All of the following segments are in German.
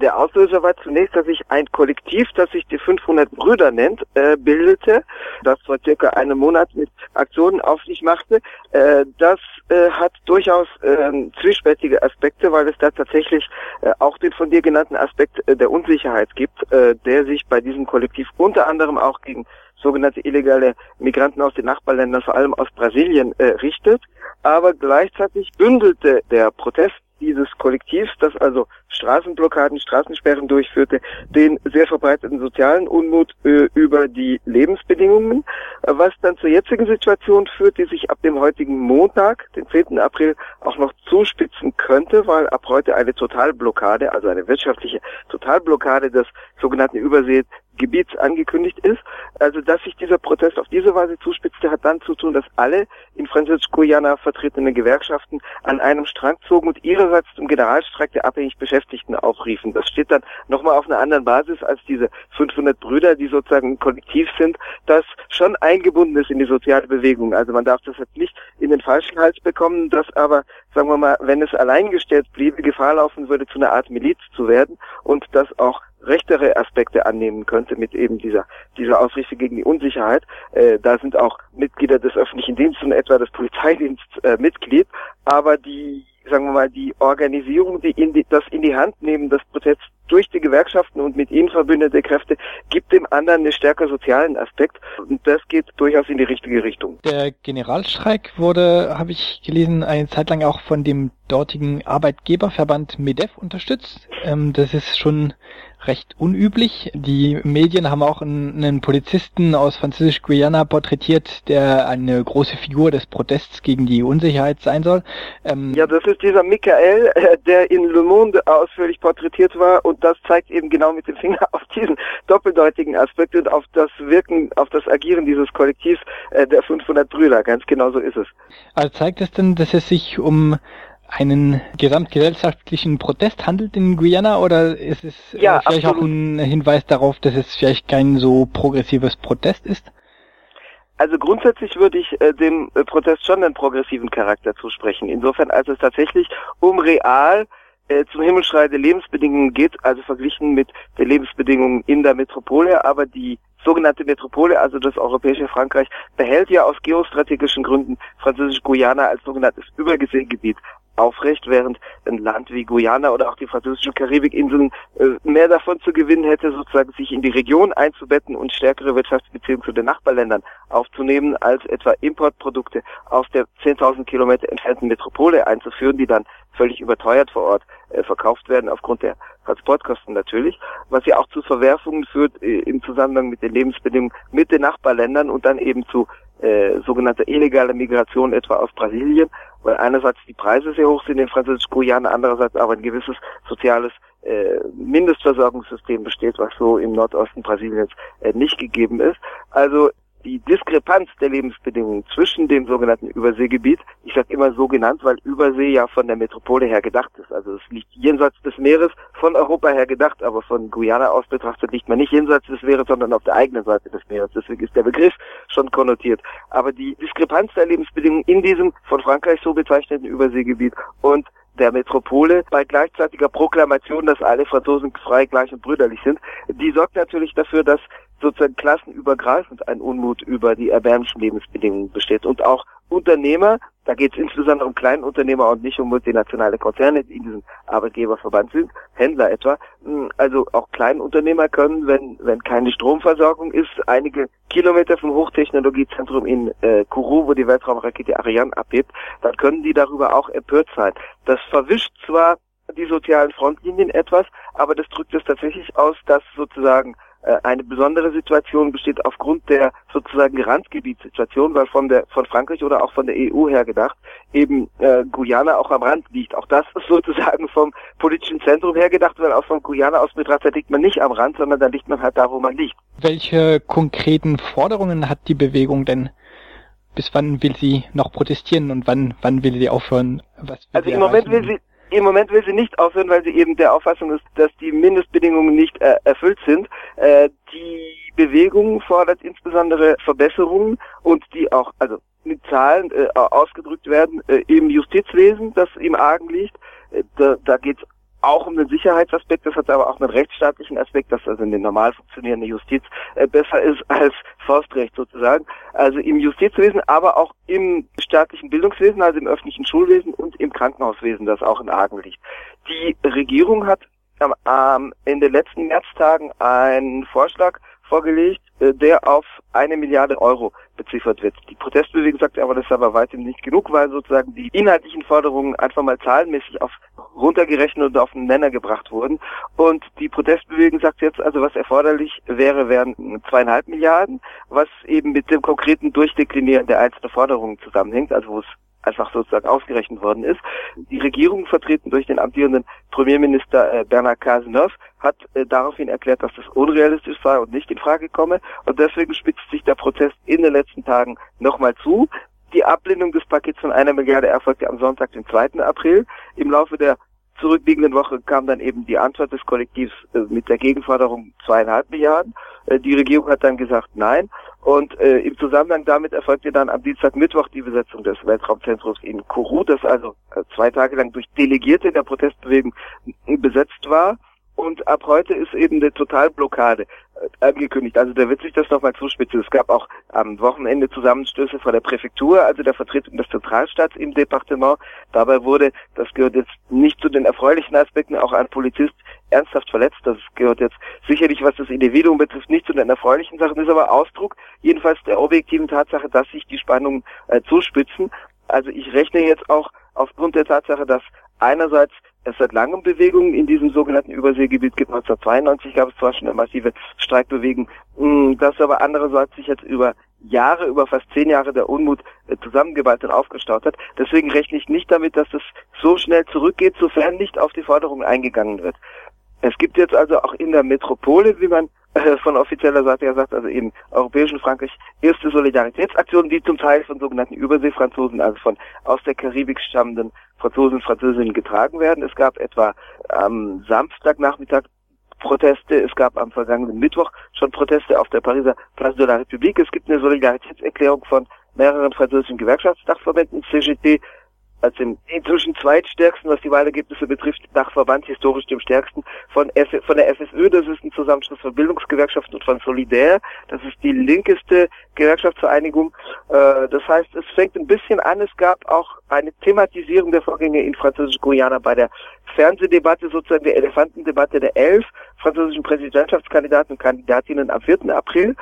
Der Auslöser war zunächst, dass sich ein Kollektiv, das sich die 500 Brüder nennt, äh, bildete, das vor circa einem Monat mit Aktionen auf sich machte. Äh, das äh, hat durchaus äh, zwiespältige Aspekte, weil es da tatsächlich äh, auch den von dir genannten Aspekt äh, der Unsicherheit gibt, äh, der sich bei diesem Kollektiv unter anderem auch gegen sogenannte illegale Migranten aus den Nachbarländern, vor allem aus Brasilien, äh, richtet. Aber gleichzeitig bündelte der Protest dieses Kollektivs, das also Straßenblockaden, Straßensperren durchführte, den sehr verbreiteten sozialen Unmut äh, über die Lebensbedingungen, äh, was dann zur jetzigen Situation führt, die sich ab dem heutigen Montag, den 10. April, auch noch zuspitzen könnte, weil ab heute eine Totalblockade, also eine wirtschaftliche Totalblockade des sogenannten Übersee Gebiets angekündigt ist. Also dass sich dieser Protest auf diese Weise zuspitzte, hat dann zu tun, dass alle in Französisch-Guyana vertretenen Gewerkschaften an einem Strang zogen und ihrerseits zum Generalstreik der abhängig Beschäftigten aufriefen. Das steht dann nochmal auf einer anderen Basis als diese 500 Brüder, die sozusagen Kollektiv sind, das schon eingebunden ist in die soziale Bewegung. Also man darf das jetzt nicht in den falschen Hals bekommen, dass aber, sagen wir mal, wenn es alleingestellt bliebe, Gefahr laufen würde, zu einer Art Miliz zu werden und das auch rechtere Aspekte annehmen könnte mit eben dieser dieser Ausrichtung gegen die Unsicherheit. Äh, da sind auch Mitglieder des öffentlichen Dienstes und etwa des Polizeidienstes äh, Mitglied, aber die sagen wir mal die Organisierung, die, in die das in die Hand nehmen des Protests durch die Gewerkschaften und mit ihnen verbündete Kräfte gibt dem anderen einen stärker sozialen Aspekt und das geht durchaus in die richtige Richtung. Der Generalstreik wurde, habe ich gelesen, eine Zeit lang auch von dem dortigen Arbeitgeberverband MEDEF unterstützt. Ähm, das ist schon recht unüblich. Die Medien haben auch einen, einen Polizisten aus Französisch-Guyana porträtiert, der eine große Figur des Protests gegen die Unsicherheit sein soll. Ähm ja, das ist dieser Michael, äh, der in Le Monde ausführlich porträtiert war und das zeigt eben genau mit dem Finger auf diesen doppeldeutigen Aspekt und auf das Wirken, auf das Agieren dieses Kollektivs äh, der 500 Brüder. Ganz genau so ist es. Also zeigt es denn, dass es sich um einen gesamtgesellschaftlichen Protest handelt in Guyana oder ist es äh, ja, vielleicht absolut. auch ein Hinweis darauf, dass es vielleicht kein so progressives Protest ist? Also grundsätzlich würde ich äh, dem äh, Protest schon einen progressiven Charakter zusprechen. Insofern, als es tatsächlich um real äh, zum Himmelschrei der Lebensbedingungen geht, also verglichen mit den Lebensbedingungen in der Metropole, aber die sogenannte Metropole, also das europäische Frankreich, behält ja aus geostrategischen Gründen Französisch-Guyana als sogenanntes Übergeseegebiet aufrecht, während ein Land wie Guyana oder auch die französischen Karibikinseln äh, mehr davon zu gewinnen hätte, sozusagen sich in die Region einzubetten und stärkere Wirtschaftsbeziehungen zu den Nachbarländern aufzunehmen, als etwa Importprodukte aus der 10.000 Kilometer entfernten Metropole einzuführen, die dann völlig überteuert vor Ort äh, verkauft werden, aufgrund der Transportkosten natürlich, was ja auch zu Verwerfungen führt äh, im Zusammenhang mit den Lebensbedingungen mit den Nachbarländern und dann eben zu äh, sogenannter illegaler Migration etwa aus Brasilien, weil einerseits die Preise sehr hoch sind in Französisch-Guyana, andererseits aber ein gewisses soziales äh, Mindestversorgungssystem besteht, was so im Nordosten Brasiliens äh, nicht gegeben ist. Also die Diskrepanz der Lebensbedingungen zwischen dem sogenannten Überseegebiet, ich sage immer so genannt, weil Übersee ja von der Metropole her gedacht ist. Also es liegt jenseits des Meeres, von Europa her gedacht, aber von Guyana aus betrachtet liegt man nicht jenseits des Meeres, sondern auf der eigenen Seite des Meeres. Deswegen ist der Begriff schon konnotiert. Aber die Diskrepanz der Lebensbedingungen in diesem von Frankreich so bezeichneten Überseegebiet und der Metropole bei gleichzeitiger Proklamation, dass alle Franzosen frei, gleich und brüderlich sind, die sorgt natürlich dafür, dass sozusagen klassenübergreifend ein Unmut über die erbärmlichen Lebensbedingungen besteht. Und auch Unternehmer, da geht es insbesondere um Kleinunternehmer und nicht um multinationale Konzerne, die in diesem Arbeitgeberverband sind, Händler etwa. Hm, also auch Kleinunternehmer können, wenn, wenn keine Stromversorgung ist, einige Kilometer vom Hochtechnologiezentrum in äh, Kourou, wo die Weltraumrakete Ariane abhebt, dann können die darüber auch empört sein. Das verwischt zwar die sozialen Frontlinien etwas, aber das drückt es tatsächlich aus, dass sozusagen eine besondere Situation besteht aufgrund der sozusagen Randgebietssituation, weil von der von Frankreich oder auch von der EU her gedacht eben äh, Guyana auch am Rand liegt. Auch das ist sozusagen vom politischen Zentrum her gedacht, weil auch von Guyana aus betrachtet liegt man nicht am Rand, sondern da liegt man halt da, wo man liegt. Welche konkreten Forderungen hat die Bewegung denn? Bis wann will sie noch protestieren und wann wann will sie aufhören? Was will also im Moment will sie im Moment will sie nicht aufhören, weil sie eben der Auffassung ist, dass die Mindestbedingungen nicht äh, erfüllt sind. Äh, die Bewegung fordert insbesondere Verbesserungen und die auch, also mit Zahlen äh, ausgedrückt werden äh, im Justizwesen, das im Argen liegt. Äh, da da geht es auch um den Sicherheitsaspekt, das hat aber auch einen rechtsstaatlichen Aspekt, dass also eine normal funktionierende Justiz äh, besser ist als Forstrecht sozusagen. Also im Justizwesen, aber auch im staatlichen Bildungswesen, also im öffentlichen Schulwesen und im Krankenhauswesen, das auch in Argen liegt. Die Regierung hat am, in den letzten Märztagen einen Vorschlag vorgelegt, äh, der auf eine Milliarde Euro beziffert wird. Die Protestbewegung sagt aber, das ist aber weitem nicht genug, weil sozusagen die inhaltlichen Forderungen einfach mal zahlenmäßig auf runtergerechnet und auf den Nenner gebracht wurden. Und die Protestbewegung sagt jetzt also, was erforderlich wäre, wären zweieinhalb Milliarden, was eben mit dem konkreten Durchdeklinieren der einzelnen Forderungen zusammenhängt, also wo es einfach sozusagen ausgerechnet worden ist. Die Regierung, vertreten durch den amtierenden Premierminister äh, Bernard Cazeneuve, hat äh, daraufhin erklärt, dass das unrealistisch sei und nicht in Frage komme. Und deswegen spitzt sich der Protest in den letzten Tagen nochmal zu. Die Ablehnung des Pakets von einer Milliarde erfolgte am Sonntag, den 2. April. Im Laufe der zurückliegenden Woche kam dann eben die Antwort des Kollektivs äh, mit der Gegenforderung zweieinhalb Milliarden. Äh, die Regierung hat dann gesagt nein. Und äh, im Zusammenhang damit erfolgte dann am Dienstag, Mittwoch die Besetzung des Weltraumzentrums in Kourou, das also äh, zwei Tage lang durch Delegierte der Protestbewegung besetzt war. Und ab heute ist eben eine Totalblockade äh, angekündigt. Also da wird sich das nochmal zuspitzen. Es gab auch am Wochenende Zusammenstöße vor der Präfektur, also der Vertretung des Zentralstaats im Departement. Dabei wurde, das gehört jetzt nicht zu den erfreulichen Aspekten, auch ein Polizist ernsthaft verletzt. Das gehört jetzt sicherlich, was das Individuum betrifft, nicht zu den erfreulichen Sachen, ist aber Ausdruck jedenfalls der objektiven Tatsache, dass sich die Spannungen äh, zuspitzen. Also ich rechne jetzt auch aufgrund der Tatsache, dass einerseits es seit langem Bewegungen in diesem sogenannten Überseegebiet gibt. 1992 gab es zwar schon eine massive Streikbewegung, mm, das aber andererseits sich jetzt über Jahre, über fast zehn Jahre der Unmut äh, zusammengeballt und aufgestaut hat. Deswegen rechne ich nicht damit, dass es so schnell zurückgeht, sofern nicht auf die Forderungen eingegangen wird. Es gibt jetzt also auch in der Metropole, wie man äh, von offizieller Seite her sagt, also im europäischen Frankreich, erste Solidaritätsaktionen, die zum Teil von sogenannten Überseefranzosen, also von aus der Karibik stammenden Franzosen und Französinnen getragen werden. Es gab etwa am Samstagnachmittag Proteste. Es gab am vergangenen Mittwoch schon Proteste auf der Pariser Place de la République. Es gibt eine Solidaritätserklärung von mehreren französischen Gewerkschaftsdachverbänden, CGT, als dem inzwischen zweitstärksten, was die Wahlergebnisse betrifft, nach Verband historisch dem stärksten von, F von der FSÖ, das ist ein Zusammenschluss von Bildungsgewerkschaften und von Solidär, das ist die linkeste Gewerkschaftsvereinigung. Äh, das heißt, es fängt ein bisschen an, es gab auch eine Thematisierung der Vorgänge in Französisch-Guyana bei der Fernsehdebatte, sozusagen der Elefantendebatte der elf französischen Präsidentschaftskandidaten und Kandidatinnen am 4. April,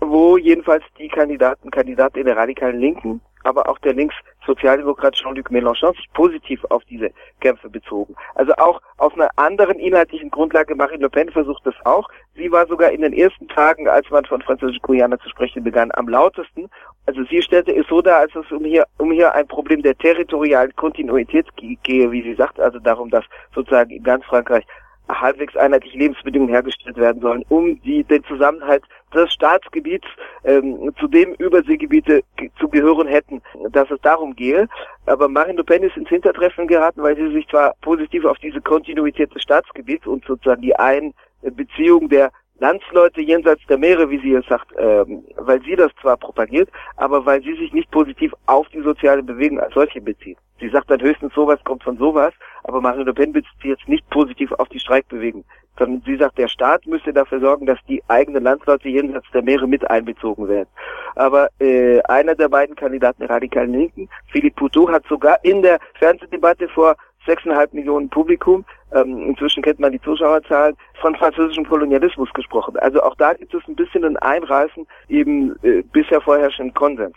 wo jedenfalls die Kandidaten, Kandidaten der radikalen Linken aber auch der Linkssozialdemokrat Jean-Luc Mélenchon sich positiv auf diese Kämpfe bezogen. Also auch auf einer anderen inhaltlichen Grundlage, Marine Le Pen versucht das auch. Sie war sogar in den ersten Tagen, als man von französisch-Guyana zu sprechen begann, am lautesten. Also sie stellte es so dar, als es um hier, um hier ein Problem der territorialen Kontinuität gehe, wie sie sagt, also darum, dass sozusagen in ganz Frankreich halbwegs einheitliche Lebensbedingungen hergestellt werden sollen, um die, den Zusammenhalt des Staatsgebiets, ähm, zu dem Überseegebiete zu gehören hätten, dass es darum gehe. Aber Marine Le Pen ist ins Hintertreffen geraten, weil sie sich zwar positiv auf diese Kontinuität des Staatsgebiets und sozusagen die Einbeziehung der Landsleute jenseits der Meere, wie sie es sagt, ähm, weil sie das zwar propagiert, aber weil sie sich nicht positiv auf die soziale Bewegung als solche bezieht. Sie sagt dann höchstens sowas kommt von sowas, aber Marine Le Pen bezieht sich jetzt nicht positiv auf die Streikbewegung, sondern sie sagt, der Staat müsste dafür sorgen, dass die eigenen Landsleute jenseits der Meere mit einbezogen werden. Aber äh, einer der beiden Kandidaten der radikalen Linken, Philippe Poutou, hat sogar in der Fernsehdebatte vor sechseinhalb Millionen Publikum, ähm, inzwischen kennt man die Zuschauerzahlen, von französischem Kolonialismus gesprochen. Also auch da gibt es ein bisschen ein Einreißen eben äh, bisher vorherrschenden Konsens.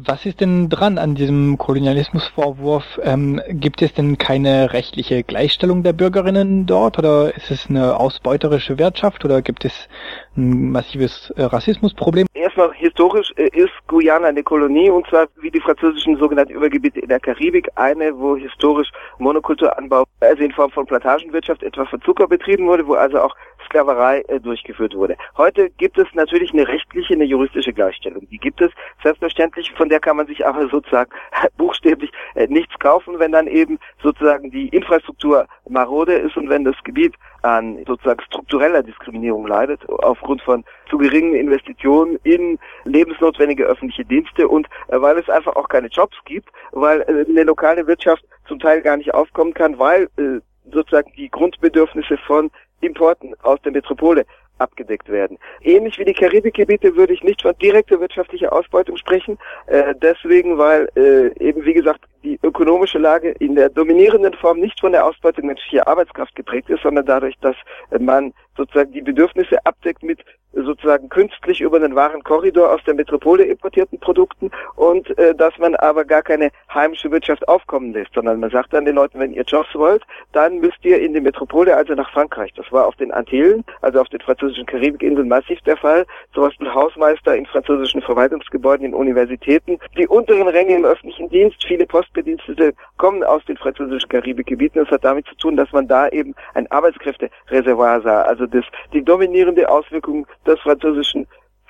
Was ist denn dran an diesem Kolonialismusvorwurf? Ähm, gibt es denn keine rechtliche Gleichstellung der Bürgerinnen dort oder ist es eine ausbeuterische Wirtschaft oder gibt es ein massives äh, Rassismusproblem? Erstmal historisch äh, ist Guyana eine Kolonie und zwar wie die französischen sogenannten Übergebiete in der Karibik eine, wo historisch Monokulturanbau, also in Form von Plantagenwirtschaft etwa für Zucker betrieben wurde, wo also auch Sklaverei äh, durchgeführt wurde. Heute gibt es natürlich eine rechtliche, eine juristische Gleichstellung. Die gibt es selbstverständlich, von der kann man sich aber sozusagen buchstäblich äh, nichts kaufen, wenn dann eben sozusagen die Infrastruktur marode ist und wenn das Gebiet an sozusagen struktureller Diskriminierung leidet, aufgrund von zu geringen Investitionen in lebensnotwendige öffentliche Dienste und äh, weil es einfach auch keine Jobs gibt, weil äh, eine lokale Wirtschaft zum Teil gar nicht aufkommen kann, weil äh, sozusagen die Grundbedürfnisse von Importen aus der Metropole abgedeckt werden. Ähnlich wie die Karibikgebiete würde ich nicht von direkter wirtschaftlicher Ausbeutung sprechen, äh, deswegen, weil äh, eben wie gesagt die ökonomische Lage in der dominierenden Form nicht von der Ausbeutung menschlicher Arbeitskraft geprägt ist, sondern dadurch, dass äh, man sozusagen die Bedürfnisse abdeckt mit sozusagen künstlich über den Warenkorridor aus der Metropole importierten Produkten und äh, dass man aber gar keine heimische Wirtschaft aufkommen lässt, sondern man sagt dann den Leuten, wenn ihr Jobs wollt, dann müsst ihr in die Metropole, also nach Frankreich. Das war auf den Antillen, also auf den französischen Karibikinseln massiv der Fall. Zum Beispiel Hausmeister in französischen Verwaltungsgebäuden, in Universitäten. Die unteren Ränge im öffentlichen Dienst, viele Postbedienstete kommen aus den französischen Karibikgebieten. Das hat damit zu tun, dass man da eben ein Arbeitskräftereservoir sah. Also das, die dominierende Auswirkung des französischen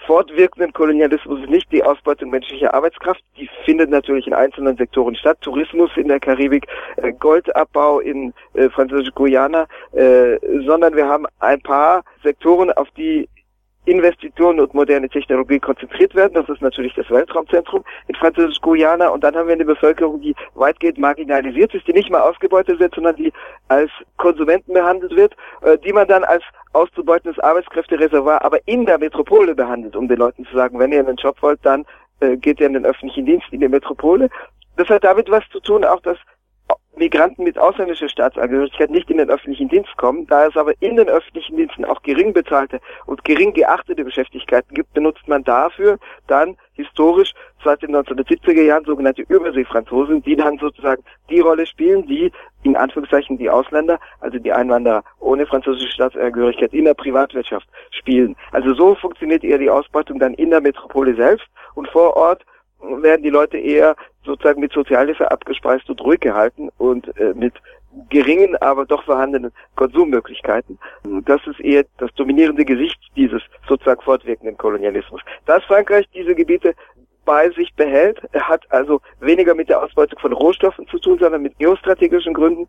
fortwirkenden Kolonialismus ist nicht die Ausbeutung menschlicher Arbeitskraft, die findet natürlich in einzelnen Sektoren statt, Tourismus in der Karibik, äh, Goldabbau in äh, französisch Guyana, äh, sondern wir haben ein paar Sektoren, auf die Investitionen und moderne Technologie konzentriert werden. Das ist natürlich das Weltraumzentrum in Französisch-Guyana. Und dann haben wir eine Bevölkerung, die weitgehend marginalisiert ist, die nicht mal ausgebeutet wird, sondern die als Konsumenten behandelt wird, äh, die man dann als auszubeutendes Arbeitskräftereservoir aber in der Metropole behandelt, um den Leuten zu sagen, wenn ihr einen Job wollt, dann äh, geht ihr in den öffentlichen Dienst in die Metropole. Das hat damit was zu tun, auch dass Migranten mit ausländischer Staatsangehörigkeit nicht in den öffentlichen Dienst kommen. Da es aber in den öffentlichen Diensten auch gering bezahlte und gering geachtete Beschäftigkeiten gibt, benutzt man dafür dann historisch seit den 1970er Jahren sogenannte Überseefranzosen, die dann sozusagen die Rolle spielen, die in Anführungszeichen die Ausländer, also die Einwanderer ohne französische Staatsangehörigkeit in der Privatwirtschaft spielen. Also so funktioniert eher die Ausbeutung dann in der Metropole selbst und vor Ort werden die Leute eher sozusagen mit Sozialhilfe abgespeist und ruhig gehalten und äh, mit geringen, aber doch vorhandenen Konsummöglichkeiten. Das ist eher das dominierende Gesicht dieses sozusagen fortwirkenden Kolonialismus. Dass Frankreich diese Gebiete bei sich behält, hat also weniger mit der Ausbeutung von Rohstoffen zu tun, sondern mit geostrategischen Gründen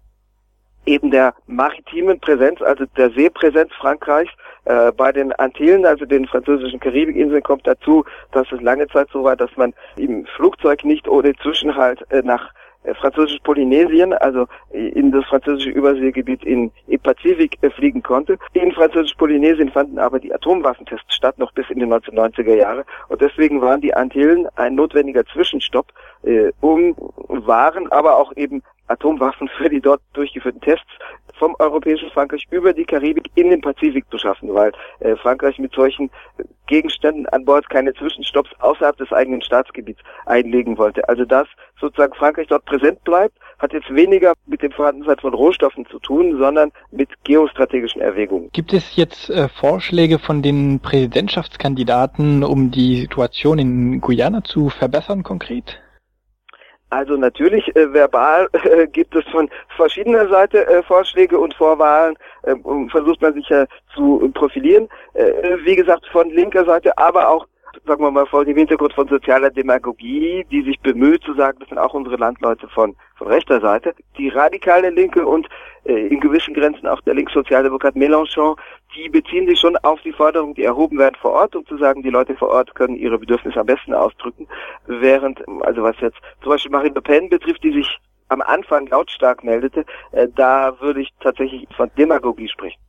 eben der maritimen Präsenz, also der Seepräsenz Frankreichs äh, bei den Antillen, also den französischen Karibikinseln, kommt dazu, dass es lange Zeit so war, dass man im Flugzeug nicht ohne Zwischenhalt äh, nach äh, französisch Polynesien, also in das französische Überseegebiet in, im Pazifik äh, fliegen konnte. In französisch Polynesien fanden aber die Atomwaffentests statt, noch bis in die 1990er Jahre. Und deswegen waren die Antillen ein notwendiger Zwischenstopp, äh, um Waren, aber auch eben Atomwaffen für die dort durchgeführten Tests vom europäischen Frankreich über die Karibik in den Pazifik zu schaffen, weil äh, Frankreich mit solchen Gegenständen an Bord keine Zwischenstopps außerhalb des eigenen Staatsgebiets einlegen wollte. Also dass sozusagen Frankreich dort präsent bleibt, hat jetzt weniger mit dem Vorhandensein von Rohstoffen zu tun, sondern mit geostrategischen Erwägungen. Gibt es jetzt äh, Vorschläge von den Präsidentschaftskandidaten, um die Situation in Guyana zu verbessern konkret? Also natürlich äh, verbal äh, gibt es von verschiedener Seite äh, Vorschläge und Vorwahlen, äh, versucht man sich ja zu profilieren. Äh, wie gesagt, von linker Seite, aber auch sagen wir mal, vor dem Hintergrund von sozialer Demagogie, die sich bemüht zu sagen, das sind auch unsere Landleute von, von rechter Seite. Die radikale Linke und äh, in gewissen Grenzen auch der Linkssozialdemokrat Mélenchon, die beziehen sich schon auf die Forderungen, die erhoben werden vor Ort, um zu sagen, die Leute vor Ort können ihre Bedürfnisse am besten ausdrücken. Während, also was jetzt zum Beispiel Marine Le Pen betrifft, die sich am Anfang lautstark meldete, äh, da würde ich tatsächlich von Demagogie sprechen.